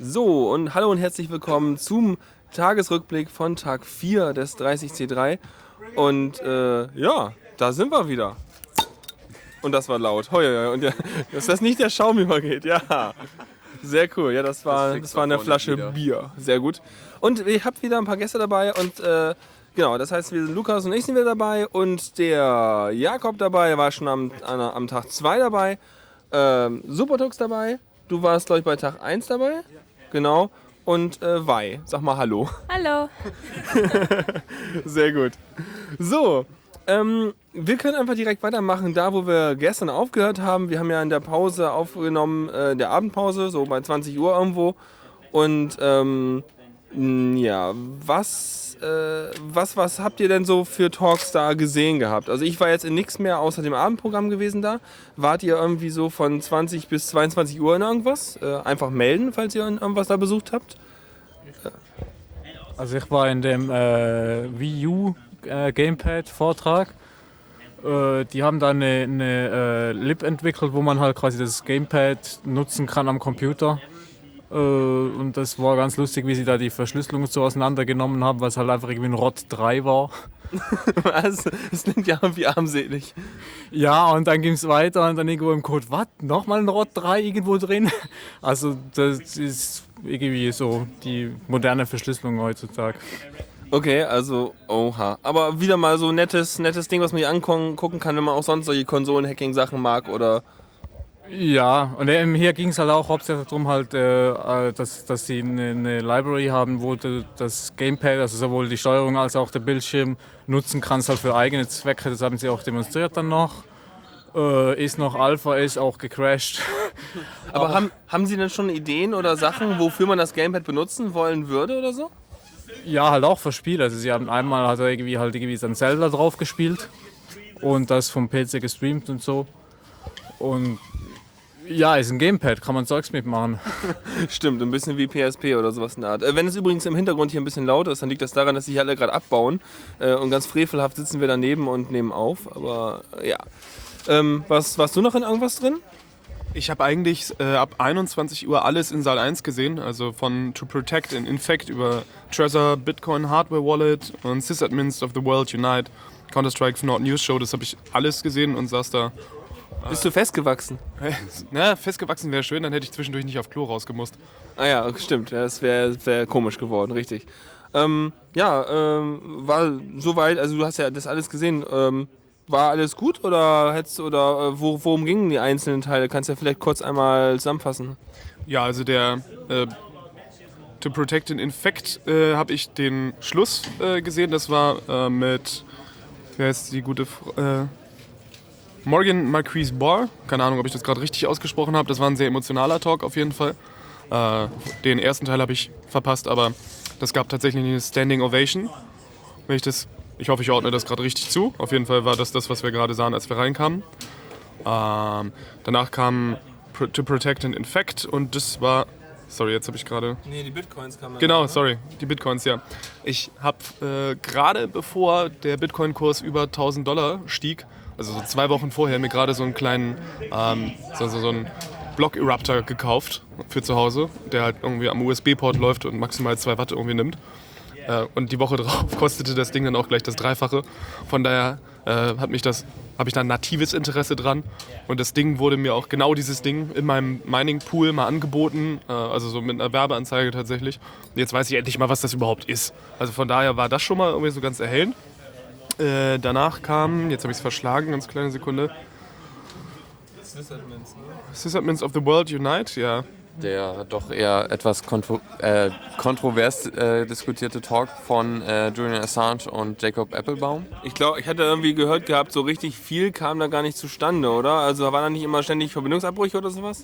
So, und hallo und herzlich willkommen zum Tagesrückblick von Tag 4 des 30C3. Und äh, ja, da sind wir wieder. Und das war laut. Hoi, hoi, Und ja, dass das nicht der Schaum übergeht, ja. Sehr cool. Ja, das war, Das das war eine Flasche wieder. Bier. Sehr gut. Und ihr habt wieder ein paar Gäste dabei und äh, genau, das heißt, wir sind Lukas und ich sind wieder dabei und der Jakob dabei war schon am, an, am Tag 2 dabei. Ähm, Supertux dabei. Du warst, glaube ich, bei Tag 1 dabei. Genau. Und äh, Wei. Sag mal Hallo. Hallo. Sehr gut. So, ähm, wir können einfach direkt weitermachen, da wo wir gestern aufgehört haben. Wir haben ja in der Pause aufgenommen, äh, der Abendpause, so bei 20 Uhr irgendwo. Und ähm, ja, was, äh, was, was habt ihr denn so für Talks da gesehen gehabt? Also ich war jetzt in nichts mehr außer dem Abendprogramm gewesen da. Wart ihr irgendwie so von 20 bis 22 Uhr in irgendwas? Äh, einfach melden, falls ihr irgendwas da besucht habt. Also ich war in dem äh, Wii U äh, Gamepad Vortrag. Äh, die haben da eine, eine äh, Lib entwickelt, wo man halt quasi das Gamepad nutzen kann am Computer. Äh, und das war ganz lustig, wie sie da die Verschlüsselung so auseinandergenommen haben, weil es halt einfach irgendwie ein ROT 3 war. Was? Das klingt ja irgendwie armselig. Ja, und dann ging es weiter und dann irgendwo im Code, was? Nochmal ein ROT 3 irgendwo drin? Also das ist irgendwie so die moderne Verschlüsselung heutzutage. Okay, also, oha. Aber wieder mal so ein nettes, nettes Ding, was man hier angucken kann, wenn man auch sonst solche Konsolen-Hacking-Sachen mag oder. Ja, und eben hier ging es halt auch hauptsächlich darum, halt, äh, äh, dass, dass sie eine, eine Library haben, wo du das Gamepad, also sowohl die Steuerung als auch der Bildschirm, nutzen kannst halt für eigene Zwecke. Das haben sie auch demonstriert dann noch. Äh, ist noch Alpha, ist auch gecrashed. Aber haben, haben Sie denn schon Ideen oder Sachen, wofür man das Gamepad benutzen wollen würde oder so? Ja, halt auch für Spiele. Also sie haben einmal hat er irgendwie halt irgendwie sein Zelda drauf gespielt und das vom PC gestreamt und so. Und ja, ist ein Gamepad, kann man Zeugs mitmachen. Stimmt, ein bisschen wie PSP oder sowas in der Art. Äh, wenn es übrigens im Hintergrund hier ein bisschen laut ist, dann liegt das daran, dass sich alle gerade abbauen. Äh, und ganz frevelhaft sitzen wir daneben und nehmen auf. Aber äh, ja. Ähm, was, warst du noch in irgendwas drin? Ich habe eigentlich äh, ab 21 Uhr alles in Saal 1 gesehen, also von To Protect and Infect über Trezor, Bitcoin Hardware Wallet und Sysadmins of the World Unite, Counter-Strike Nord News Show, das habe ich alles gesehen und saß da. Bist du festgewachsen? Na, festgewachsen wäre schön, dann hätte ich zwischendurch nicht auf Klo rausgemusst. Ah ja, stimmt. Das wäre wär komisch geworden, richtig. Ähm, ja, ähm, war soweit, also du hast ja das alles gesehen. Ähm, war alles gut oder hättest oder äh, wo, worum gingen die einzelnen Teile? Kannst du ja vielleicht kurz einmal zusammenfassen. Ja, also der äh, To Protect and Infect äh, habe ich den Schluss äh, gesehen. Das war äh, mit, wer ist die gute Fr äh, Morgan Marquise Barr. Keine Ahnung, ob ich das gerade richtig ausgesprochen habe. Das war ein sehr emotionaler Talk auf jeden Fall. Äh, den ersten Teil habe ich verpasst, aber das gab tatsächlich eine Standing Ovation. Wenn ich das, ich hoffe, ich ordne das gerade richtig zu. Auf jeden Fall war das das, was wir gerade sahen, als wir reinkamen. Ähm, danach kam To Protect and Infect und das war. Sorry, jetzt habe ich gerade. Nee, die Bitcoins kamen Genau, sorry, die Bitcoins, ja. Ich habe äh, gerade bevor der Bitcoin-Kurs über 1000 Dollar stieg, also so zwei Wochen vorher, mir gerade so einen kleinen, ähm, so, so, so einen Block-Eruptor gekauft für zu Hause, der halt irgendwie am USB-Port läuft und maximal 2 Watt irgendwie nimmt. Äh, und die Woche drauf kostete das Ding dann auch gleich das Dreifache. Von daher äh, hat mich das, habe ich da ein natives Interesse dran. Und das Ding wurde mir auch genau dieses Ding in meinem Mining-Pool mal angeboten. Äh, also so mit einer Werbeanzeige tatsächlich. Und jetzt weiß ich endlich mal, was das überhaupt ist. Also von daher war das schon mal irgendwie so ganz erhellend. Äh, danach kam, jetzt habe ich es verschlagen, ganz kleine Sekunde. Sysadmins of the World Unite, ja. Der doch eher etwas kontro äh, kontrovers äh, diskutierte Talk von äh, Julian Assange und Jacob Applebaum. Ich glaube, ich hatte irgendwie gehört gehabt, so richtig viel kam da gar nicht zustande, oder? Also war da nicht immer ständig Verbindungsabbrüche oder sowas?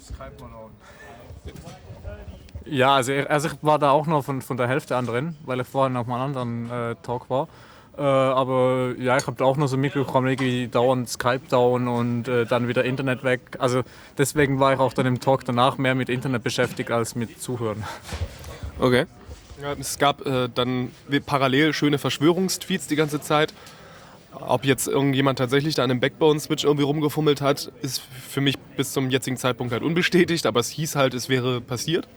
Ja, also, ich- also ich war da auch noch von, von der Hälfte an drin, weil ich vorher noch mal einen anderen äh, Talk war. Äh, aber ja, ich habe da auch noch so mitbekommen, irgendwie dauernd Skype down und äh, dann wieder Internet weg. Also deswegen war ich auch dann im Talk danach mehr mit Internet beschäftigt als mit Zuhören. Okay. Ja, es gab äh, dann parallel schöne Verschwörungstweets die ganze Zeit. Ob jetzt irgendjemand tatsächlich da an einem Backbone-Switch irgendwie rumgefummelt hat, ist für mich bis zum jetzigen Zeitpunkt halt unbestätigt, aber es hieß halt, es wäre passiert.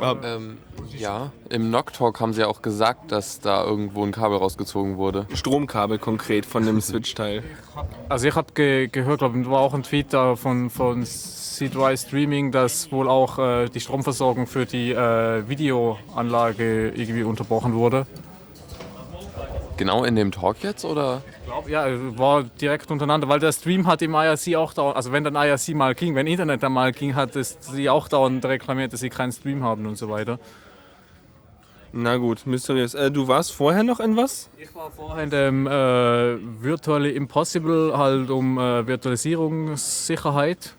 Ähm, Ähm, ja, im Knock Talk haben sie ja auch gesagt, dass da irgendwo ein Kabel rausgezogen wurde. Stromkabel konkret von dem Switch-Teil. Also ich habe ge gehört, glaube war auch ein Tweet da von, von C3 Streaming, dass wohl auch äh, die Stromversorgung für die äh, Videoanlage irgendwie unterbrochen wurde. Genau in dem Talk jetzt oder? glaub, ja, war direkt untereinander, weil der Stream hat im IRC auch dauernd, also wenn dann IRC mal ging, wenn Internet dann mal ging, hat es sie auch dauernd reklamiert, dass sie keinen Stream haben und so weiter. Na gut, mysteriös. Äh, du warst vorher noch in was? Ich war vorher in dem äh, Virtually Impossible, halt um äh, Virtualisierungssicherheit.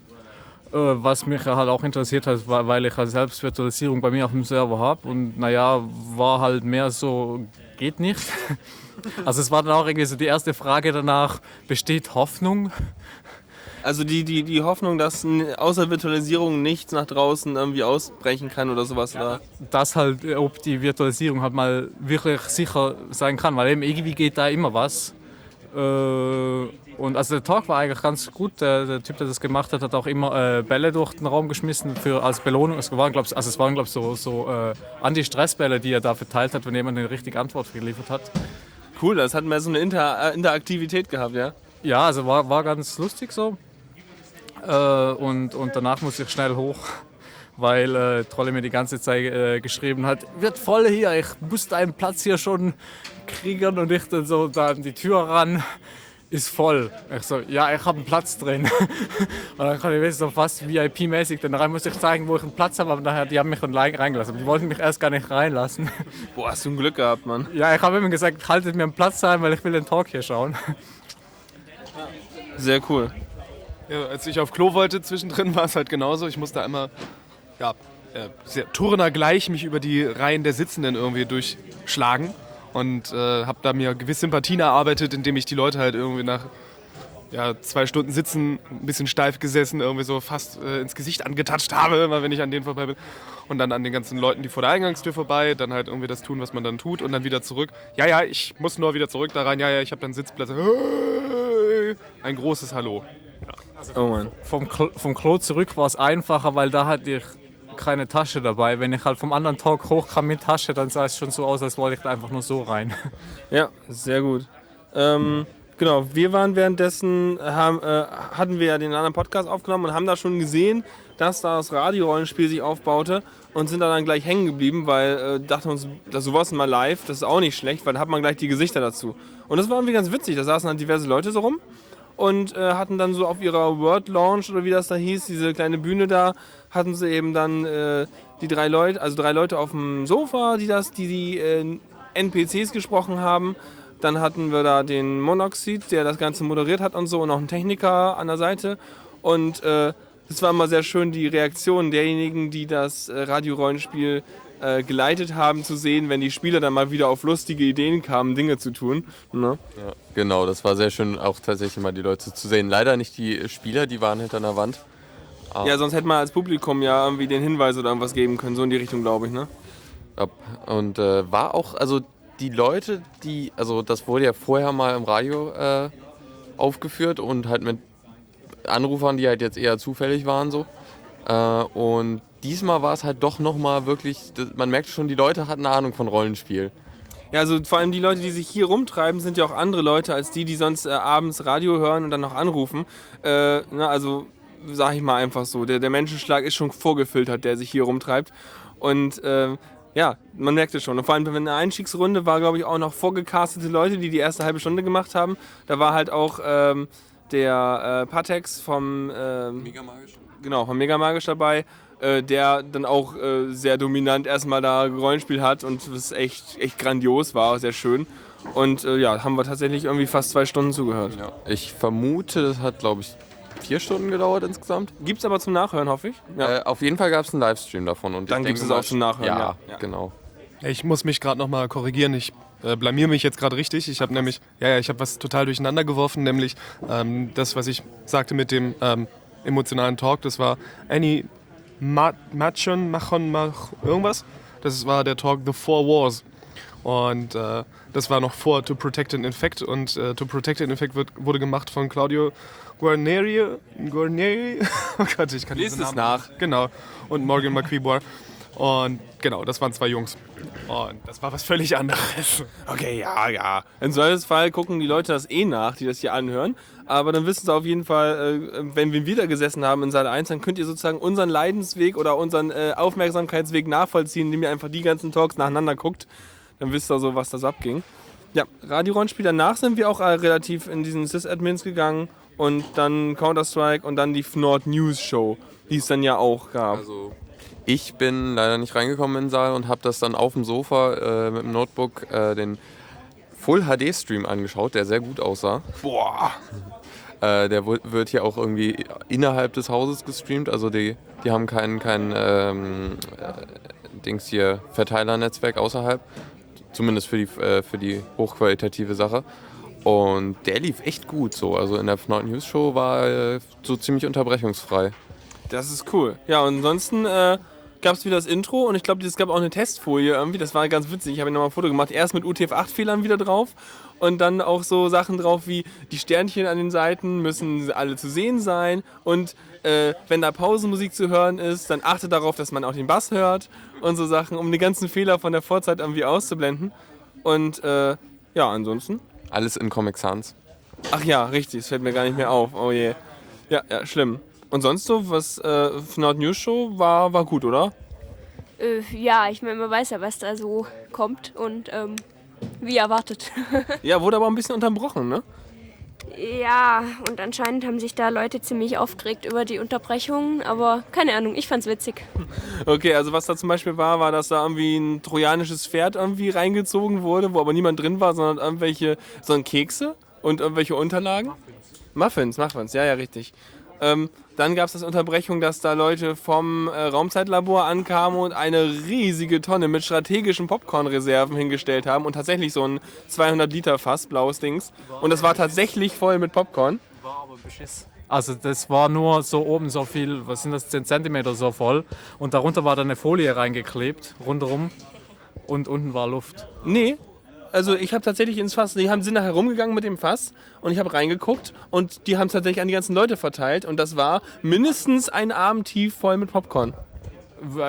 Äh, was mich halt auch interessiert hat, weil weil ich halt selbst Virtualisierung bei mir auf dem Server habe. Und naja, war halt mehr so, geht nicht. Also es war dann auch irgendwie so die erste Frage danach, besteht Hoffnung? Also die, die, die Hoffnung, dass außer Virtualisierung nichts nach draußen irgendwie ausbrechen kann oder sowas. Oder? dass halt, äh, ob die Virtualisierung halt mal wirklich sicher sein kann, weil eben irgendwie geht da immer was. Äh, und also der Talk war eigentlich ganz gut. Der, der Typ, der das gemacht hat, hat auch immer äh, Bälle durch den Raum geschmissen für, als Belohnung. Es waren, glaube also es waren, glaub, so, so äh, Anti-Stress-Bälle, die er da verteilt hat, wenn jemand eine richtige Antwort geliefert hat. Cool, das hat mehr so eine Inter äh, Interaktivität gehabt, ja? Ja, also war, war ganz lustig so. Äh, und, und danach musste ich schnell hoch, weil äh, Trolle mir die ganze Zeit äh, geschrieben hat, wird voll hier, ich muss deinen Platz hier schon kriegen und ich dann so da an die Tür ran, ist voll. Ich so, ja, ich habe einen Platz drin. und dann kann ich so fast VIP-mäßig, dann rein musste ich zeigen, wo ich einen Platz habe, aber nachher, die haben mich dann rein- reingelassen. Die wollten mich erst gar nicht reinlassen. Boah, hast du ein Glück gehabt, Mann. ja, ich habe immer gesagt, haltet mir einen Platz rein, weil ich will den Talk hier schauen. Sehr cool. Ja, als ich auf Klo wollte zwischendrin, war es halt genauso. Ich musste einmal, ja, äh, sehr turnergleich mich über die Reihen der Sitzenden irgendwie durchschlagen und äh, habe da mir gewisse Sympathien erarbeitet, indem ich die Leute halt irgendwie nach ja, zwei Stunden Sitzen, ein bisschen steif gesessen, irgendwie so fast äh, ins Gesicht angetatscht habe, immer wenn ich an denen vorbei bin. Und dann an den ganzen Leuten, die vor der Eingangstür vorbei, dann halt irgendwie das tun, was man dann tut und dann wieder zurück. Ja, ja, ich muss nur wieder zurück da rein. Ja, ja, ich habe dann Sitzplatz. Ein großes Hallo. Oh Mann. vom, Klo, vom Klo zurück war es einfacher, weil da hatte ich keine Tasche dabei. Wenn ich halt vom anderen Talk hochkam mit Tasche, dann sah es schon so aus, als wollte ich einfach nur so rein. Ja, sehr gut. Ähm, genau, wir waren währenddessen, haben, äh, hatten wir ja den anderen Podcast aufgenommen und haben da schon gesehen, dass da das Radiorollenspiel sich aufbaute und sind da dann gleich hängen geblieben, weil äh, dachten uns, das sowas mal live, das ist auch nicht schlecht, weil da hat man gleich die Gesichter dazu. Und das war irgendwie ganz witzig, da saßen dann diverse Leute so rum und äh, hatten dann so auf ihrer World Launch oder wie das da hieß, diese kleine Bühne da, hatten sie eben dann äh, die drei Leute, also drei Leute auf dem Sofa, die das, die die äh, NPCs gesprochen haben. Dann hatten wir da den Monoxid, der das Ganze moderiert hat und so, und noch einen Techniker an der Seite. Und äh, es war immer sehr schön, die Reaktion derjenigen, die das äh, Radiorollenspiel äh, geleitet haben, zu sehen, wenn die Spieler dann mal wieder auf lustige Ideen kamen, Dinge zu tun. Ne? Ja, genau, das war sehr schön, auch tatsächlich mal die Leute zu sehen. Leider nicht die Spieler, die waren hinter einer Wand. Ja, sonst hätte man als Publikum ja irgendwie den Hinweis oder irgendwas geben können, so in die Richtung, glaube ich. Ne? Und äh, war auch, also die Leute, die, also das wurde ja vorher mal im Radio äh, aufgeführt und halt mit Anrufern, die halt jetzt eher zufällig waren so. Äh, und diesmal war es halt doch nochmal wirklich, man merkt schon, die Leute hatten eine Ahnung von Rollenspiel. Ja, also vor allem die Leute, die sich hier rumtreiben, sind ja auch andere Leute als die, die sonst äh, abends Radio hören und dann noch anrufen. Äh, na, also sag ich mal einfach so, der, der Menschenschlag ist schon vorgefiltert, der sich hier rumtreibt. Und ähm, ja, man merkt es schon. Und vor allem, wenn eine Einstiegsrunde war, glaube ich, auch noch vorgecastete Leute, die die erste halbe Stunde gemacht haben. Da war halt auch ähm, der äh, Patex vom ähm, genau, von Megamagisch dabei, äh, der dann auch äh, sehr dominant erstmal da Rollenspiel hat und es echt, echt grandios war, sehr schön. Und äh, ja, haben wir tatsächlich irgendwie fast zwei Stunden zugehört. Ich vermute, das hat, glaube ich, vier Stunden gedauert insgesamt. Gibt's aber zum Nachhören, hoffe ich. Ja. Äh, auf jeden Fall gab es einen Livestream davon. Und Dann denke es auch zum Nachhören, Ja, ja. Genau. Ich muss mich gerade nochmal korrigieren. Ich äh, blamier mich jetzt gerade richtig. Ich habe nämlich, ja, ja, ich habe was total durcheinander geworfen, nämlich ähm, das, was ich sagte mit dem ähm, emotionalen Talk. Das war Annie Ma Machon, Machon, Mach, irgendwas. Das war der Talk The Four Wars. Und äh, das war noch vor To Protect and Infect. Und äh, To Protect and Infect wird, wurde gemacht von Claudio Guarneri. Guarneri? Oh Gott, ich kann Lies es nach. Genau. Und Morgan McQuiboir. Und genau, das waren zwei Jungs. Und das war was völlig anderes. Okay, ja, ja. Im Zweifelsfall gucken die Leute das eh nach, die das hier anhören. Aber dann wissen sie auf jeden Fall, äh, wenn wir wieder gesessen haben in Saal 1, dann könnt ihr sozusagen unseren Leidensweg oder unseren äh, Aufmerksamkeitsweg nachvollziehen, indem ihr einfach die ganzen Talks nacheinander guckt. Dann wisst ihr so, was das abging. Ja, Radio-Rollenspiel. Danach sind wir auch äh, relativ in diesen Sys-Admins gegangen und dann Counter-Strike und dann die Fnord News Show, die es dann ja auch gab. Also ich bin leider nicht reingekommen in den Saal und habe das dann auf dem Sofa äh, mit dem Notebook äh, den Full HD Stream angeschaut, der sehr gut aussah. Boah. Äh, der wird hier auch irgendwie innerhalb des Hauses gestreamt, also die, die haben kein, kein ähm, äh, Dings hier Verteilernetzwerk außerhalb, zumindest für die, äh, für die hochqualitative Sache. Und der lief echt gut so. Also in der Fnaut News Show war äh, so ziemlich unterbrechungsfrei. Das ist cool. Ja, und ansonsten äh, gab es wieder das Intro und ich glaube, es gab auch eine Testfolie irgendwie. Das war ganz witzig. Ich habe nochmal ein Foto gemacht. Erst mit UTF-8-Fehlern wieder drauf und dann auch so Sachen drauf wie die Sternchen an den Seiten müssen alle zu sehen sein und äh, wenn da Pausenmusik zu hören ist, dann achte darauf, dass man auch den Bass hört und so Sachen, um die ganzen Fehler von der Vorzeit irgendwie auszublenden. Und äh, ja, ansonsten. Alles in Comic Sans. Ach ja, richtig, es fällt mir gar nicht mehr auf. Oh je. Ja, ja, schlimm. Und sonst so, was äh, Fnord News Show war, war gut, oder? Äh, ja, ich meine, man weiß ja, was da so kommt und ähm, wie erwartet. Ja, wurde aber ein bisschen unterbrochen, ne? ja, und anscheinend haben sich da Leute ziemlich aufgeregt über die Unterbrechungen, aber keine Ahnung, ich fand's witzig. Okay, also was da zum Beispiel war, war, dass da irgendwie ein trojanisches Pferd irgendwie reingezogen wurde, wo aber niemand drin war, sondern irgendwelche, sondern Kekse und irgendwelche Unterlagen. Muffins, Muffins, ja, ja, richtig. Ähm, dann gab es das Unterbrechung, dass da Leute vom äh, Raumzeitlabor ankamen und eine riesige Tonne mit strategischen Popcornreserven hingestellt haben und tatsächlich so ein 200 Liter Fass, blaues Dings. Und das war tatsächlich voll mit Popcorn. War aber Beschiss. Also das war nur so oben so viel, was sind das, 10 cm so voll. Und darunter war dann eine Folie reingeklebt, rundherum. Und unten war Luft. Nee. Also ich habe tatsächlich ins Fass, die haben, sind nachher rumgegangen mit dem Fass und ich habe reingeguckt und die haben es tatsächlich an die ganzen Leute verteilt und das war mindestens ein Arm tief voll mit Popcorn.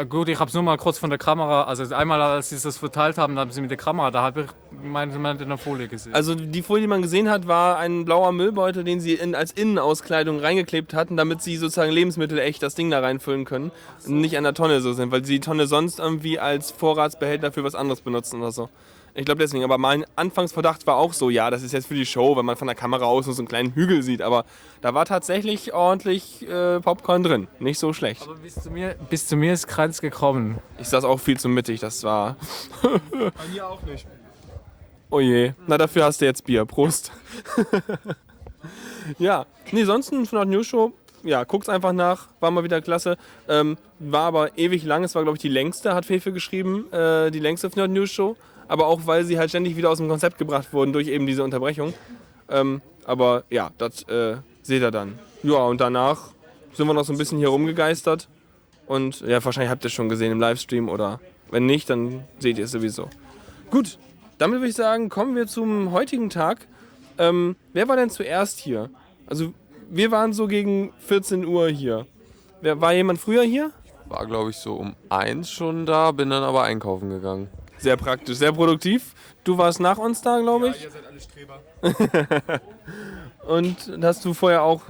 Gut, ich habe es nur mal kurz von der Kamera, also einmal als sie das verteilt haben, da haben sie mit der Kamera, da habe ich meine, meine in der Folie gesehen. Also die Folie, die man gesehen hat, war ein blauer Müllbeutel, den sie in, als Innenauskleidung reingeklebt hatten, damit sie sozusagen Lebensmittel echt das Ding da reinfüllen können. Und nicht an der Tonne so sind, weil sie die Tonne sonst irgendwie als Vorratsbehälter für was anderes benutzen oder so. Ich glaube deswegen, aber mein Anfangsverdacht war auch so, ja, das ist jetzt für die Show, wenn man von der Kamera aus nur so einen kleinen Hügel sieht, aber da war tatsächlich ordentlich äh, Popcorn drin. Nicht so schlecht. aber bis zu mir, bis zu mir ist Kranz gekommen. Ich saß auch viel zu mittig, das war. Bei mir auch nicht. Oh je. Na, dafür hast du jetzt Bier. Prost. ja. Nee, sonst von der News Show. Ja, guckt's einfach nach. War mal wieder klasse. Ähm, war aber ewig lang. Es war, glaube ich, die längste, hat Fefe geschrieben. Äh, die längste Fnord News Show. Aber auch, weil sie halt ständig wieder aus dem Konzept gebracht wurden durch eben diese Unterbrechung. Ähm, aber ja, das äh, seht ihr dann. Ja, und danach sind wir noch so ein bisschen hier rumgegeistert. Und ja, wahrscheinlich habt ihr es schon gesehen im Livestream oder wenn nicht, dann seht ihr es sowieso. Gut, damit würde ich sagen, kommen wir zum heutigen Tag. Ähm, wer war denn zuerst hier? Also, wir waren so gegen 14 Uhr hier. Wer, war jemand früher hier? War, glaube ich, so um eins schon da, bin dann aber einkaufen gegangen. Sehr praktisch, sehr produktiv. Du warst nach uns da, glaube ich. Ihr seid alle Streber. Und hast du vorher auch.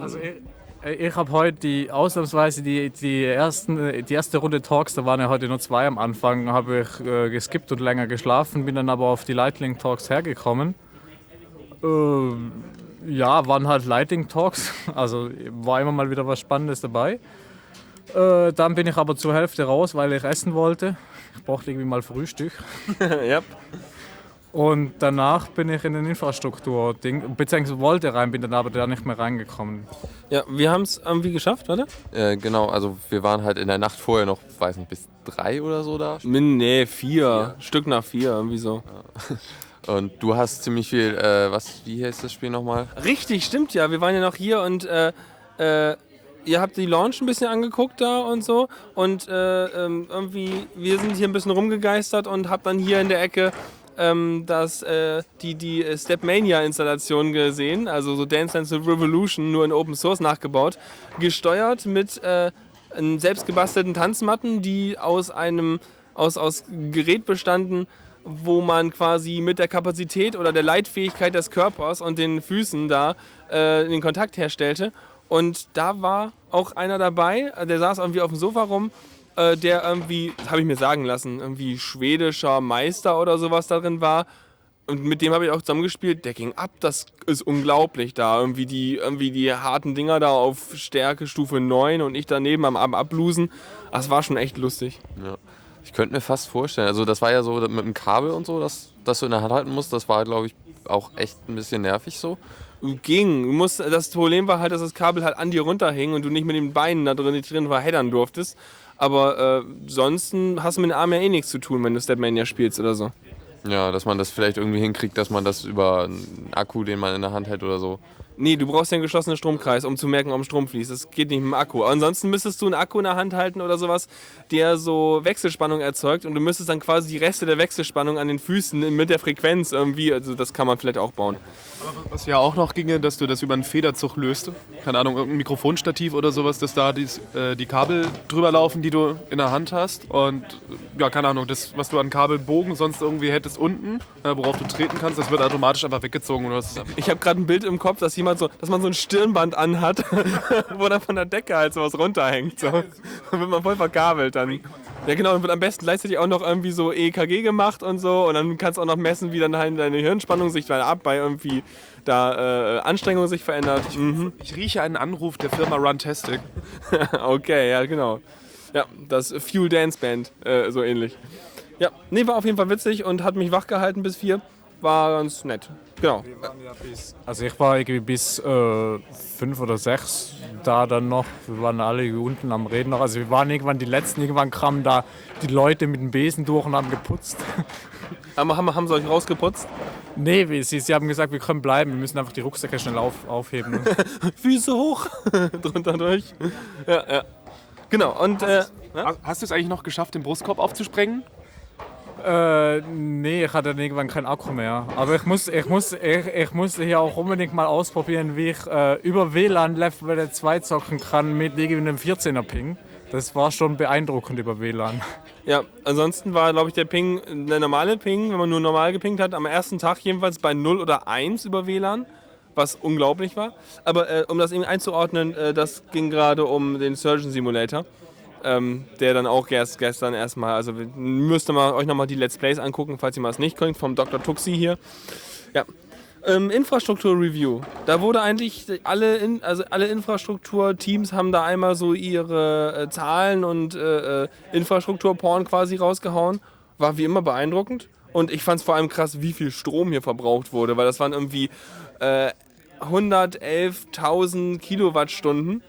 Also ich, ich habe heute die ausnahmsweise die, die, ersten, die erste Runde Talks, da waren ja heute nur zwei am Anfang, habe ich äh, geskippt und länger geschlafen, bin dann aber auf die Lightning Talks hergekommen. Ähm, ja, waren halt Lightning Talks, also war immer mal wieder was Spannendes dabei. Äh, dann bin ich aber zur Hälfte raus, weil ich essen wollte. Ich brauchte irgendwie mal Frühstück. ja. Und danach bin ich in den Infrastruktur-Ding, beziehungsweise wollte rein, bin dann aber da nicht mehr reingekommen. ja, wir haben es irgendwie geschafft, warte. Äh, genau, also wir waren halt in der Nacht vorher noch, weiß nicht, bis drei oder so da. Min, nee, vier. Stück nach vier, irgendwie so. Und du hast ziemlich viel, äh, was, wie heißt das Spiel nochmal? Richtig, stimmt ja. Wir waren ja noch hier und äh, äh, ihr habt die Launch ein bisschen angeguckt da und so. Und äh, ähm, irgendwie, wir sind hier ein bisschen rumgegeistert und hab dann hier in der Ecke ähm, das, äh, die, die äh, Stepmania-Installation gesehen. Also so Dance Dance Revolution, nur in Open Source nachgebaut. Gesteuert mit äh, selbstgebastelten Tanzmatten, die aus einem aus, aus Gerät bestanden, wo man quasi mit der Kapazität oder der Leitfähigkeit des Körpers und den Füßen da äh, den Kontakt herstellte. Und da war auch einer dabei, der saß irgendwie auf dem Sofa rum, äh, der irgendwie, habe ich mir sagen lassen, irgendwie schwedischer Meister oder sowas darin war. Und mit dem habe ich auch zusammengespielt, der ging ab, das ist unglaublich da. Irgendwie die, irgendwie die harten Dinger da auf Stärke Stufe 9 und ich daneben am, am Ablusen. Das war schon echt lustig. Ja. Ich könnte mir fast vorstellen, also das war ja so mit dem Kabel und so, dass, dass du in der Hand halten musst, das war, glaube ich, auch echt ein bisschen nervig so. Ging. Du musst, das Problem war halt, dass das Kabel halt an dir runterhing und du nicht mit den Beinen da drin, drin verheddern durftest. Aber äh, sonst hast du mit den Armen ja eh nichts zu tun, wenn du Stepmania spielst oder so. Ja, dass man das vielleicht irgendwie hinkriegt, dass man das über einen Akku, den man in der Hand hält oder so. Nee, du brauchst ja einen geschlossenen Stromkreis, um zu merken, ob Strom fließt. Das geht nicht mit dem Akku. Ansonsten müsstest du einen Akku in der Hand halten oder sowas, der so Wechselspannung erzeugt und du müsstest dann quasi die Reste der Wechselspannung an den Füßen mit der Frequenz irgendwie, also das kann man vielleicht auch bauen. Was ja auch noch ginge, dass du das über einen Federzug löst. Keine Ahnung, irgendein Mikrofonstativ oder sowas, dass da dies, äh, die Kabel drüber laufen, die du in der Hand hast. Und ja, keine Ahnung, das, was du an Kabelbogen sonst irgendwie hättest unten, äh, worauf du treten kannst, das wird automatisch einfach weggezogen. Oder was Ich habe gerade ein Bild im Kopf, dass jemand so, dass man so ein Stirnband anhat, wo dann von der Decke halt sowas runterhängt. So. Dann wird man voll verkabelt dann. Ja genau, und wird am besten gleichzeitig auch noch irgendwie so EKG gemacht und so und dann kannst du auch noch messen, wie dann halt deine Hirnspannung sich dann ab bei irgendwie da äh, Anstrengung sich verändert. Mhm. Ich rieche einen Anruf der Firma Runtastic. okay, ja genau. Ja, das Fuel Dance Band, äh, so ähnlich. Ja, nee, war auf jeden Fall witzig und hat mich wach gehalten bis vier. War ganz nett. Genau. Also ich war irgendwie bis äh, fünf oder sechs da dann noch. Wir waren alle unten am Reden noch. Also wir waren irgendwann die Letzten. Irgendwann kamen da die Leute mit dem Besen durch und haben geputzt. Aber haben, haben sie euch rausgeputzt? Nee, wie- sie, sie haben gesagt, wir können bleiben. Wir müssen einfach die Rucksäcke schnell auf, aufheben. Füße hoch, drunter durch. Ja, ja. Genau, und äh, Hast- Hast du es eigentlich noch geschafft, den Brustkorb aufzusprengen? Äh, nee, ich hatte irgendwann keinen Akku mehr. Aber ich muss, ich muss, ich, ich muss hier auch unbedingt mal ausprobieren, wie ich äh, über WLAN Level 2 zocken kann mit einem 14er Ping. Das war schon beeindruckend über WLAN. ja, ansonsten war, glaube ich, der Ping, der normale Ping, wenn man nur normal gepingt hat, am ersten Tag jedenfalls bei 0 oder 1 über WLAN, was unglaublich war. Aber äh, um das eben einzuordnen, äh, das ging gerade um den Surgeon Simulator. Ähm, der dann auch erst gestern erstmal, also müsst ihr mal, euch nochmal die Let's Plays angucken, falls ihr mal es nicht könnt, vom Dr. Tuxi hier. Ja. Ähm, Infrastruktur-Review. Da wurde eigentlich alle, in, also alle Infrastrukturteams haben da einmal so ihre äh, Zahlen und äh, äh, Infrastrukturporn quasi rausgehauen. War wie immer beeindruckend. Und ich fand es vor allem krass, wie viel Strom hier verbraucht wurde, weil das waren irgendwie äh, 111.000 Kilowattstunden.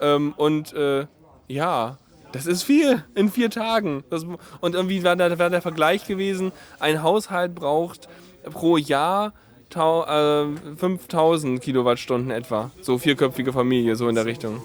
Ähm, und äh, ja, das ist viel in vier Tagen. Das, und irgendwie war da war der Vergleich gewesen, ein Haushalt braucht pro Jahr tau, äh, 5000 Kilowattstunden etwa. So vierköpfige Familie, so in der Richtung.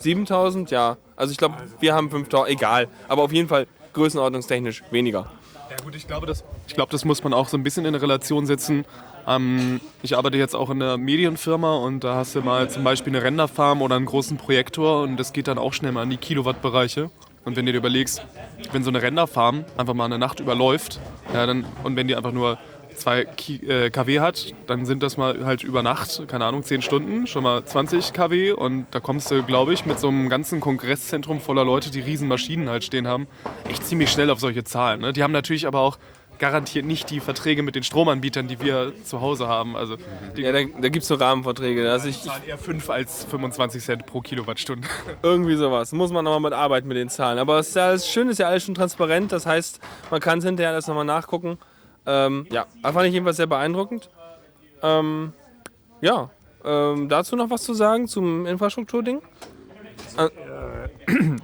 7000? Ja. Also ich glaube, wir haben 5000, egal. Aber auf jeden Fall größenordnungstechnisch weniger. Ja gut, ich glaube, das, ich glaube, das muss man auch so ein bisschen in Relation setzen. Ähm, ich arbeite jetzt auch in einer Medienfirma und da hast du mal zum Beispiel eine Renderfarm oder einen großen Projektor und das geht dann auch schnell mal an die Kilowattbereiche. Und wenn du dir überlegst, wenn so eine Renderfarm einfach mal eine Nacht überläuft, ja, dann, und wenn die einfach nur 2 äh, kW hat, dann sind das mal halt über Nacht, keine Ahnung, 10 Stunden, schon mal 20 kW und da kommst du, glaube ich, mit so einem ganzen Kongresszentrum voller Leute, die riesen Maschinen halt stehen haben, echt ziemlich schnell auf solche Zahlen. Ne? Die haben natürlich aber auch garantiert nicht die Verträge mit den Stromanbietern, die wir zu Hause haben. Also Ja, da, da gibt es so Rahmenverträge. Also ich, zahlen eher 5 als 25 Cent pro Kilowattstunde. irgendwie sowas. Muss man nochmal mit arbeiten mit den Zahlen. Aber es ist ja alles schön, ist ja alles schon transparent. Das heißt, man kann es hinterher alles nochmal nachgucken. Ähm, ja, fand ich jedenfalls sehr beeindruckend. Ähm, ja, ähm, dazu noch was zu sagen zum Infrastrukturding?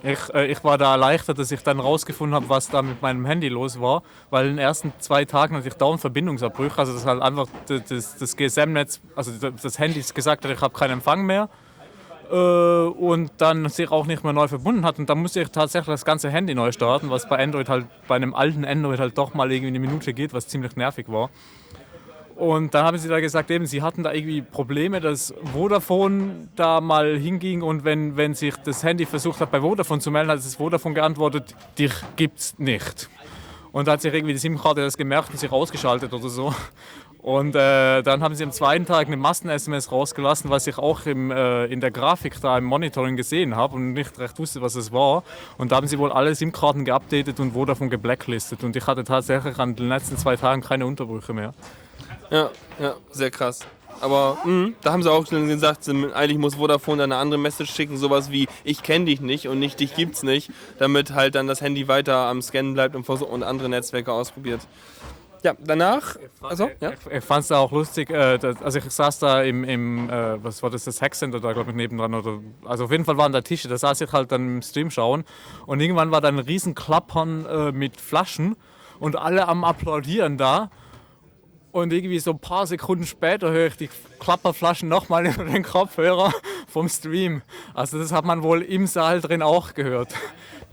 Ich, äh, ich war da erleichtert, dass ich dann rausgefunden habe, was da mit meinem Handy los war, weil in den ersten zwei Tagen hatte ich dauernd Verbindungsabbrüche, also das halt einfach das, das GSM-Netz, also das Handy gesagt hat, ich habe keinen Empfang mehr. Äh, und dann sich auch nicht mehr neu verbunden hat. Und dann musste ich tatsächlich das ganze Handy neu starten, was bei Android halt, bei einem alten Android halt doch mal irgendwie eine Minute geht, was ziemlich nervig war. Und dann haben sie da gesagt, eben, sie hatten da irgendwie Probleme, dass Vodafone da mal hinging und wenn, wenn sich das Handy versucht hat, bei Vodafone zu melden, hat das Vodafone geantwortet, dich gibt's nicht. Und da hat sich irgendwie die SIM-Karte das gemerkt und sich ausgeschaltet oder so. Und äh, dann haben sie am zweiten Tag eine Massen-SMS rausgelassen, was ich auch im, äh, in der Grafik da im Monitoring gesehen habe und nicht recht wusste, was es war. Und da haben sie wohl alle SIM-Karten geupdatet und Vodafone geblacklistet. Und ich hatte tatsächlich an den letzten zwei Tagen keine Unterbrüche mehr. Ja, ja, sehr krass. Aber mh, da haben sie auch schon gesagt, eigentlich muss Vodafone dann eine andere Message schicken, sowas wie ich kenne dich nicht und nicht dich gibt's nicht, damit halt dann das Handy weiter am Scannen bleibt und, und andere Netzwerke ausprobiert. Ja, danach, also, ja. Ich, ich fand es auch lustig, äh, dass, also ich saß da im, im äh, was war das, das Hackcenter da, glaube ich, nebendran. Oder, also auf jeden Fall waren da Tische, da saß ich halt dann im Stream schauen. Und irgendwann war da ein riesen Klappern äh, mit Flaschen und alle am Applaudieren da. Und irgendwie so ein paar Sekunden später höre ich die Klapperflaschen nochmal über den Kopfhörer vom Stream. Also das hat man wohl im Saal drin auch gehört.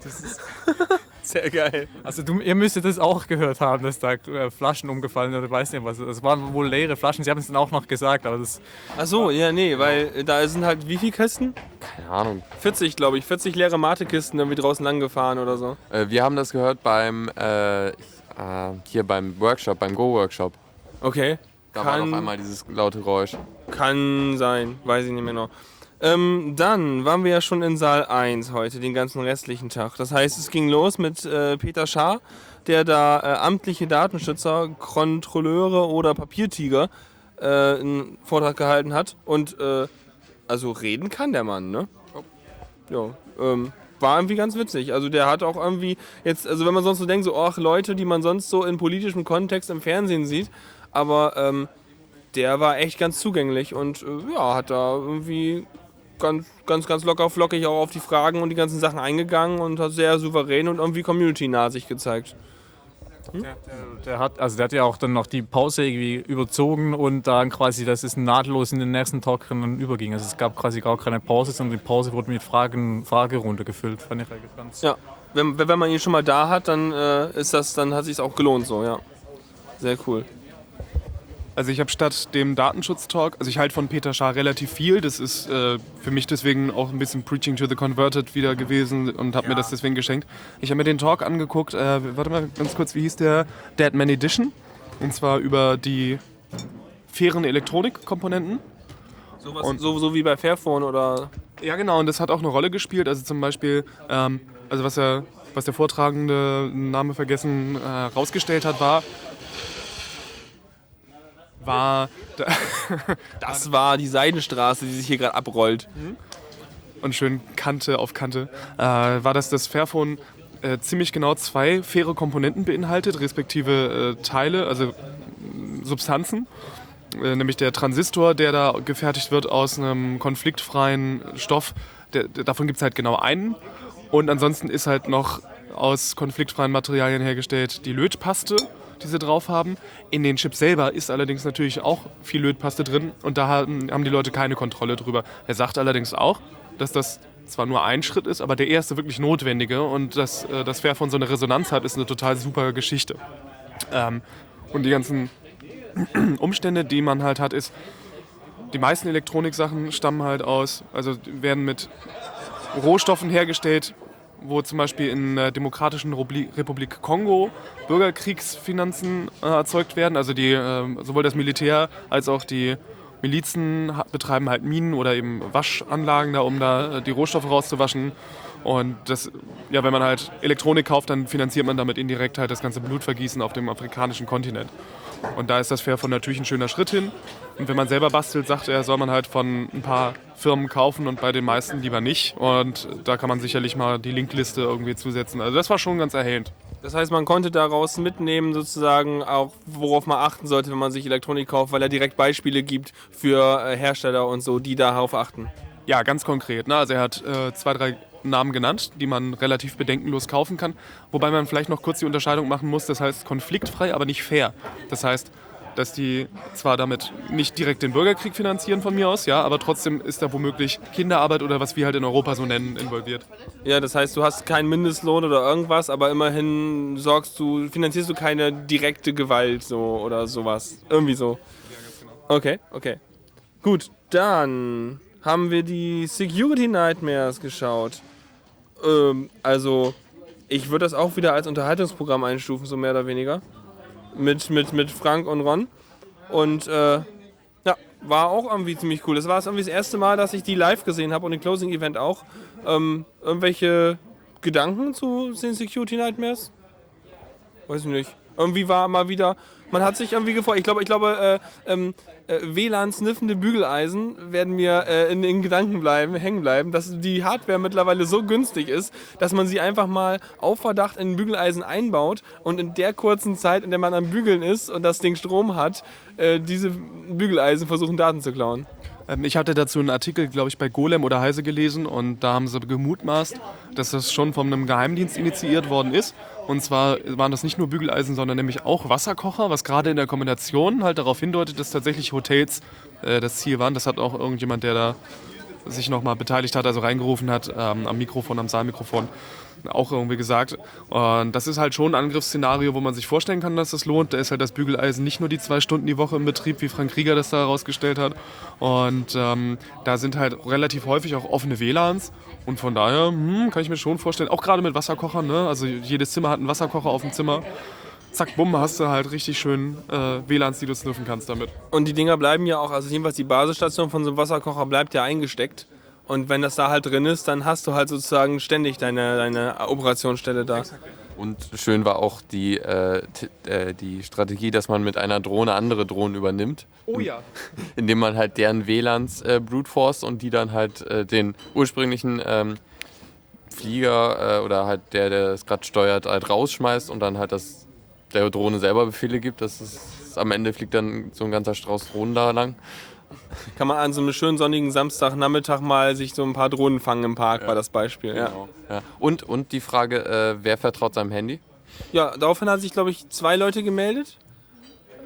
Sehr geil. Also du, ihr müsstet das auch gehört haben, dass da äh, Flaschen umgefallen sind oder weiß nicht was. Das waren wohl leere Flaschen, sie haben es dann auch noch gesagt, aber das... Achso, ja, nee, weil äh, da sind halt wie viele Kisten? Keine Ahnung. 40, glaube ich. 40 leere Mate-Kisten irgendwie draußen lang gefahren oder so. Äh, wir haben das gehört beim, äh, ich, äh, hier beim Workshop, beim Go-Workshop. Okay. Da war Kann- auf einmal dieses laute Geräusch. Kann sein, weiß ich nicht mehr noch. Ähm, dann waren wir ja schon in Saal 1 heute, den ganzen restlichen Tag. Das heißt, es ging los mit äh, Peter Schaar, der da äh, amtliche Datenschützer, Kontrolleure oder Papiertiger äh, einen Vortrag gehalten hat. Und äh, also reden kann der Mann, ne? Ja, ähm, war irgendwie ganz witzig. Also der hat auch irgendwie jetzt, also wenn man sonst so denkt, so, ach Leute, die man sonst so in politischem Kontext im Fernsehen sieht, aber ähm, der war echt ganz zugänglich und äh, ja, hat da irgendwie ganz, ganz, ganz locker flockig auch auf die Fragen und die ganzen Sachen eingegangen und hat sehr souverän und irgendwie community-nah sich gezeigt. Der, der, der, hat, also der hat ja auch dann noch die Pause irgendwie überzogen und dann quasi, dass es nahtlos in den nächsten Talk dann überging. Also es gab quasi gar keine Pause, sondern die Pause wurde mit Fragen, Fragerunde gefüllt. Fand ich eigentlich ganz... Ja, wenn, wenn man ihn schon mal da hat, dann äh, ist das, dann hat sich auch gelohnt so, ja. Sehr cool. Also ich habe statt dem Datenschutz-Talk, also ich halte von Peter Schaar relativ viel. Das ist äh, für mich deswegen auch ein bisschen Preaching to the Converted wieder gewesen und habe mir das deswegen geschenkt. Ich habe mir den Talk angeguckt, äh, warte mal ganz kurz, wie hieß der? Dead Man Edition. Und zwar über die fairen Elektronikkomponenten. Sowas, Und- so, so wie bei Fairphone oder. Ja, genau, und das hat auch eine Rolle gespielt. Also zum Beispiel, ähm, also was, er, was der Vortragende, Name vergessen, äh, rausgestellt hat, war, war, Das war die Seidenstraße, die sich hier gerade abrollt. und schön Kante auf Kante, äh, war, dass das Fairphone äh, ziemlich genau zwei faire Komponenten beinhaltet, respektive äh, Teile, also mh, Substanzen. Äh, nämlich der Transistor, der da gefertigt wird aus einem konfliktfreien Stoff. Der, der, davon gibt es halt genau einen. Und ansonsten ist halt noch aus konfliktfreien Materialien hergestellt die Lötpaste, die sie drauf haben. In den Chips selber ist allerdings natürlich auch viel Lötpaste drin und da haben, die Leute keine Kontrolle drüber. Er sagt allerdings auch, dass das zwar nur ein Schritt ist, aber der erste wirklich notwendige und dass äh, das Fairphone so eine Resonanz hat, ist eine total super Geschichte. Ähm, und die ganzen Umstände, die man halt hat, ist, die meisten Elektroniksachen stammen halt aus, also werden mit Rohstoffen hergestellt, wo zum Beispiel in der Demokratischen Republi- Republik Kongo Bürgerkriegsfinanzen äh, erzeugt werden. Also die, ähm, sowohl das Militär als auch die Milizen betreiben halt Minen oder eben Waschanlagen da, um da äh, die Rohstoffe rauszuwaschen. Und das, ja, wenn man halt Elektronik kauft, dann finanziert man damit indirekt halt das ganze Blutvergießen auf dem afrikanischen Kontinent. Und da ist das Fairphone natürlich ein schöner Schritt hin. Und wenn man selber bastelt, sagt er, soll man halt von ein paar Firmen kaufen und bei den meisten lieber nicht. Und da kann man sicherlich mal die Linkliste irgendwie zusetzen. Also das war schon ganz erhellend. Das heißt, man konnte daraus mitnehmen, sozusagen auch, worauf man achten sollte, wenn man sich Elektronik kauft, weil er direkt Beispiele gibt für äh, Hersteller und so, die darauf achten. Ja, ganz konkret. Ne? Also er hat äh, zwei, drei Namen genannt, die man relativ bedenkenlos kaufen kann. Wobei man vielleicht noch kurz die Unterscheidung machen muss. Das heißt konfliktfrei, aber nicht fair. Das heißt, dass die zwar damit nicht direkt den Bürgerkrieg finanzieren von mir aus, ja, aber trotzdem ist da womöglich Kinderarbeit oder was wir halt in Europa so nennen, involviert. Ja, das heißt, du hast keinen Mindestlohn oder irgendwas, aber immerhin sorgst du, finanzierst du keine direkte Gewalt so oder sowas. Irgendwie so. Okay, okay. Gut, dann haben wir die Security Nightmares geschaut. Ähm, also, ich würde das auch wieder als Unterhaltungsprogramm einstufen, so mehr oder weniger. Mit, mit, mit Frank und Ron. Und äh, ja, war auch irgendwie ziemlich cool. Das war irgendwie das erste Mal, dass ich die live gesehen habe und den Closing Event auch. Ähm, irgendwelche Gedanken zu den Security Nightmares? Weiß ich nicht. Irgendwie war mal wieder, man hat sich irgendwie gefreut. Ich glaube, ich glaube, äh, ähm, äh, WLAN-sniffende Bügeleisen werden mir äh, in den Gedanken bleiben, hängen bleiben, dass die Hardware mittlerweile so günstig ist, dass man sie einfach mal auf Verdacht in ein Bügeleisen einbaut und in der kurzen Zeit, in der man am Bügeln ist und das Ding Strom hat, äh, diese Bügeleisen versuchen Daten zu klauen. Ähm, Ich hatte dazu einen Artikel, glaube ich, bei Golem oder Heise gelesen und da haben sie gemutmaßt, dass das schon von einem Geheimdienst initiiert worden ist. Und zwar waren das nicht nur Bügeleisen, sondern nämlich auch Wasserkocher, was gerade in der Kombination halt darauf hindeutet, dass tatsächlich Hotels äh, das Ziel waren. Das hat auch irgendjemand, der da sich nochmal beteiligt hat, also reingerufen hat ähm, am Mikrofon, am Saalmikrofon, auch irgendwie gesagt. Und das ist halt schon ein Angriffsszenario, wo man sich vorstellen kann, dass das lohnt. Da ist halt das Bügeleisen nicht nur die zwei Stunden die Woche im Betrieb, wie Frank Rieger das da herausgestellt hat. Und ähm, da sind halt relativ häufig auch offene WLANs. Und von daher hm, kann ich mir schon vorstellen, auch gerade mit Wasserkochern, ne? also jedes Zimmer hat einen Wasserkocher auf dem Zimmer. Zack, bumm, hast du halt richtig schön äh, WLANs, die du sniffen kannst damit. Und die Dinger bleiben ja auch, also jedenfalls die Basisstation von so einem Wasserkocher bleibt ja eingesteckt. Und wenn das da halt drin ist, dann hast du halt sozusagen ständig deine, deine Operationsstelle da. Und schön war auch die, äh, äh, die Strategie, dass man mit einer Drohne andere Drohnen übernimmt. Oh ja. Indem man halt deren WLANs äh, brute force und die dann halt äh, den ursprünglichen ähm, Flieger äh, oder halt der, der es gerade steuert, halt rausschmeißt und dann halt das, der Drohne selber Befehle gibt. Das ist, am Ende fliegt dann so ein ganzer Strauß Drohnen da lang. Kann man an so einem schönen sonnigen Samstagnachmittag mal sich so ein paar Drohnen fangen im Park, war das Beispiel. Ja. Ja. Und, und die Frage, äh, wer vertraut seinem Handy? ja, daraufhin hat sich, glaube ich, zwei Leute gemeldet.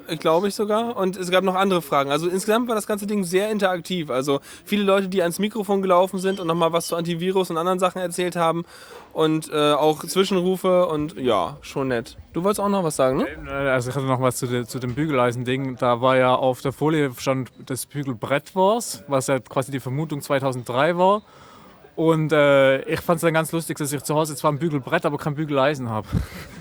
Ich glaube ich sogar. Und es gab noch andere Fragen. Also insgesamt war das ganze Ding sehr interaktiv. Also viele Leute, die ans Mikrofon gelaufen sind und nochmal was zu Antivirus und anderen Sachen erzählt haben. Und äh, auch Zwischenrufe und ja, schon nett. Du wolltest auch noch was sagen, ne? Also ich hatte noch was zu, de, zu dem Bügeleisen-Ding. Da war ja auf der Folie stand das Bügelbrett war's, was ja quasi die Vermutung 2003 war. Und äh, ich fand es dann ganz lustig, dass ich zu Hause zwar ein Bügelbrett, aber kein Bügeleisen habe.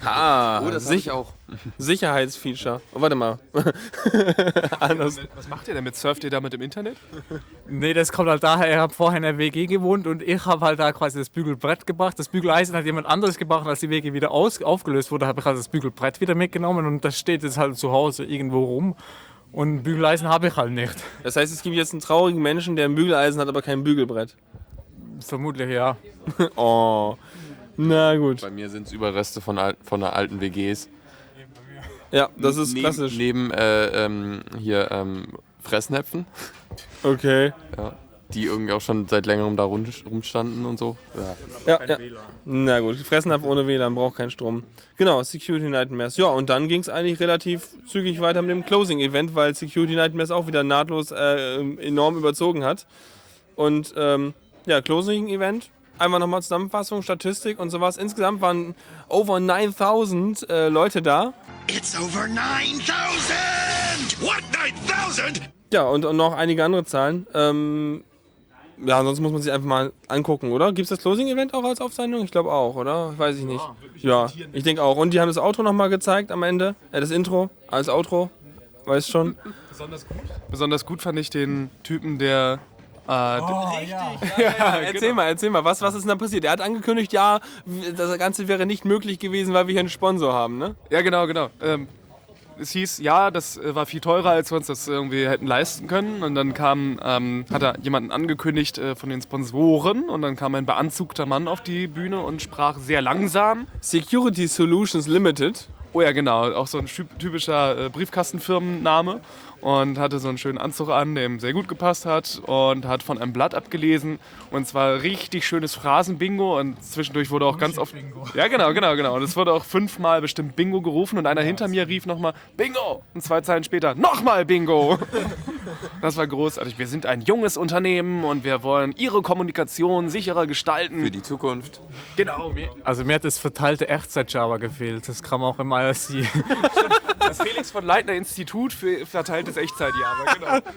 Ah, ich auch. Sicherheitsfeature. Oh, warte mal. Anders. Was macht ihr damit? Surft ihr damit im Internet? Nee, das kommt halt daher, ich habe vorher in der WG gewohnt und ich habe halt da quasi das Bügelbrett gebracht. Das Bügeleisen hat jemand anderes gebracht, als die WG wieder aus, aufgelöst wurde, habe ich halt das Bügelbrett wieder mitgenommen und das steht jetzt halt zu Hause irgendwo rum. Und Bügeleisen habe ich halt nicht. Das heißt, es gibt jetzt einen traurigen Menschen, der ein Bügeleisen hat, aber kein Bügelbrett. Vermutlich ja. Oh. Na gut. Bei mir sind es Überreste von, al von einer alten WGs. Ja, das ist neben, klassisch. Neben äh, ähm, hier ähm, Fressnäpfen, Okay. ja, die irgendwie auch schon seit längerem da rum, rumstanden und so. Ja. Ja, ja. Na gut, fressen ab ohne WLAN, braucht keinen Strom. Genau, Security Nightmares. Ja, und dann ging es eigentlich relativ zügig weiter mit dem Closing-Event, weil Security Nightmares auch wieder nahtlos äh, enorm überzogen hat. Und ähm, ja, Closing-Event. Einmal nochmal Zusammenfassung, Statistik und sowas. Insgesamt waren over 9000 äh, Leute da. It's over 9,000! What, 9,000? Ja, und, und noch einige andere Zahlen. Ähm, ja, ansonsten muss man sich einfach mal angucken, oder? Gibt es das Closing-Event auch als Aufzeichnung? Ich glaube auch, oder? Weiß ich nicht. Ja, ich denke auch. Und die haben das Outro nochmal gezeigt am Ende. Äh, das Intro als Outro. Weißt schon. Besonders gut fand ich den Typen, der. Äh, Ja, erzähl mal, erzähl mal. Was, was ist denn da passiert? Er hat angekündigt, ja, das Ganze wäre nicht möglich gewesen, weil wir hier einen Sponsor haben, ne? Ja, genau, genau. Ähm, es hieß, ja, das äh, war viel teurer, als wir uns das irgendwie hätten leisten können. Und dann kam, ähm, hat er jemanden angekündigt äh, von den Sponsoren und dann kam ein beanzugter Mann auf die Bühne und sprach sehr langsam. Security Solutions Limited. Oh ja, genau. Auch so ein typ- typischer äh, Briefkastenfirmenname. Und hatte so einen schönen Anzug an, der ihm sehr gut gepasst hat. Und hat von einem Blatt abgelesen. Und zwar richtig schönes Phrasenbingo. Und zwischendurch wurde auch ganz oft. Ja, genau, genau, genau. Und es wurde auch fünfmal bestimmt Bingo gerufen. Und einer hinter mir rief nochmal Bingo. Und zwei Zeilen später nochmal Bingo. Das war großartig. Wir sind ein junges Unternehmen und wir wollen Ihre Kommunikation sicherer gestalten. Für die Zukunft. Genau. Also mir hat das verteilte Echtzeit-Java gefehlt. Das kam auch im IRC. Das Felix von Leitner Institut für verteiltes Echtzeit-Java, genau.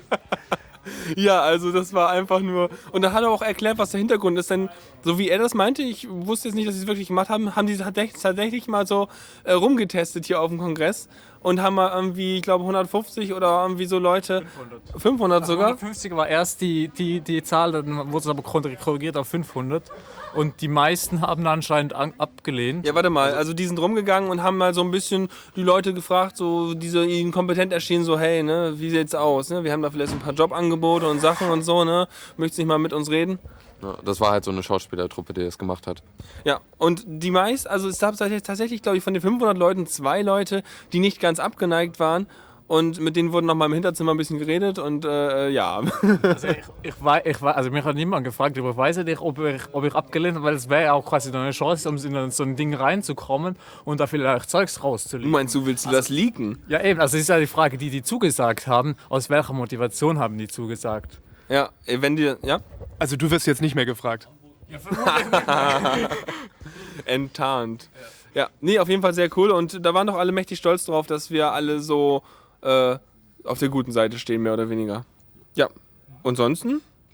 Ja, also das war einfach nur. Und dann hat er auch erklärt, was der Hintergrund ist. Denn so wie er das meinte, ich wusste jetzt nicht, dass sie es wirklich gemacht haben, haben die tatsächlich tatsächlich mal so äh, rumgetestet hier auf dem Kongress und haben mal irgendwie, ich glaube, 150 oder irgendwie so Leute. 500. 500 sogar. 50 war erst die, die, die Zahl, dann wurde es aber korrigiert auf 500. Und die meisten haben anscheinend an, abgelehnt. Ja, warte mal, also die sind rumgegangen und haben mal so ein bisschen die Leute gefragt, so die so ihnen kompetent erschienen, so hey, ne, wie sieht's aus, ne? Wir haben da vielleicht ein paar Jobangebote und Sachen und so, ne? Möchtest du nicht mal mit uns reden? Ja, das war halt so eine Schauspielertruppe, die das gemacht hat. Ja, und die meist, also es gab tatsächlich- glaube ich, von den 500 Leuten zwei Leute, die nicht ganz abgeneigt waren. Und mit denen wurden noch mal im Hinterzimmer ein bisschen geredet und äh, ja. Also ich, ich, wei- ich, wei- also mich hat niemand gefragt, aber ich weiß ja nicht, ob ich, ob ich abgelehnt habe, weil es wäre ja auch quasi eine Chance, um in so ein Ding reinzukommen und da vielleicht Zeugs Du rauszulegen. meinst, du willst du das leaken? Ja eben, also es ist ja die Frage, die die zugesagt haben, aus welcher Motivation haben die zugesagt? Ja, äh, wenn die, ja, Also du wirst jetzt nicht mehr gefragt. enttarnt. Ja, nee, auf jeden Fall sehr cool und da waren doch alle mächtig stolz drauf, dass wir alle so äh, auf der guten Seite stehen, mehr oder weniger. Ja, und sonst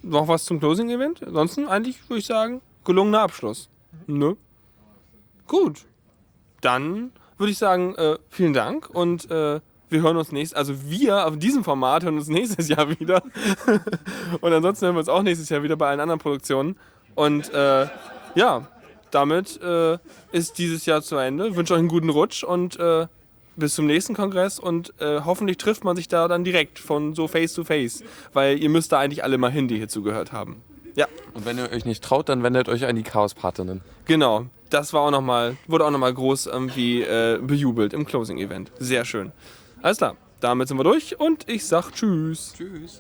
noch was zum Closing-Event? Ansonsten eigentlich würde ich sagen, gelungener Abschluss. Ne? Gut. Dann würde ich sagen, äh, vielen Dank und äh, wir hören uns nächstes, also wir auf diesem Format hören uns nächstes Jahr wieder. und ansonsten hören wir uns auch nächstes Jahr wieder bei allen anderen Produktionen. Und äh, ja, damit äh, ist dieses Jahr zu Ende. Ich wünsche euch einen guten Rutsch und äh, bis zum nächsten Kongress und äh, hoffentlich trifft man sich da dann direkt von so face to face, weil ihr müsst da eigentlich alle mal hin, die hier zugehört haben. Ja, Und wenn ihr euch nicht traut, dann wendet euch an die Chaos-Partinnen. genau. Das war auch noch mal, wurde auch nochmal groß irgendwie äh, bejubelt im Closing-Event. Sehr schön. Alles klar, damit sind wir durch und ich sag Tschüss. Tschüss.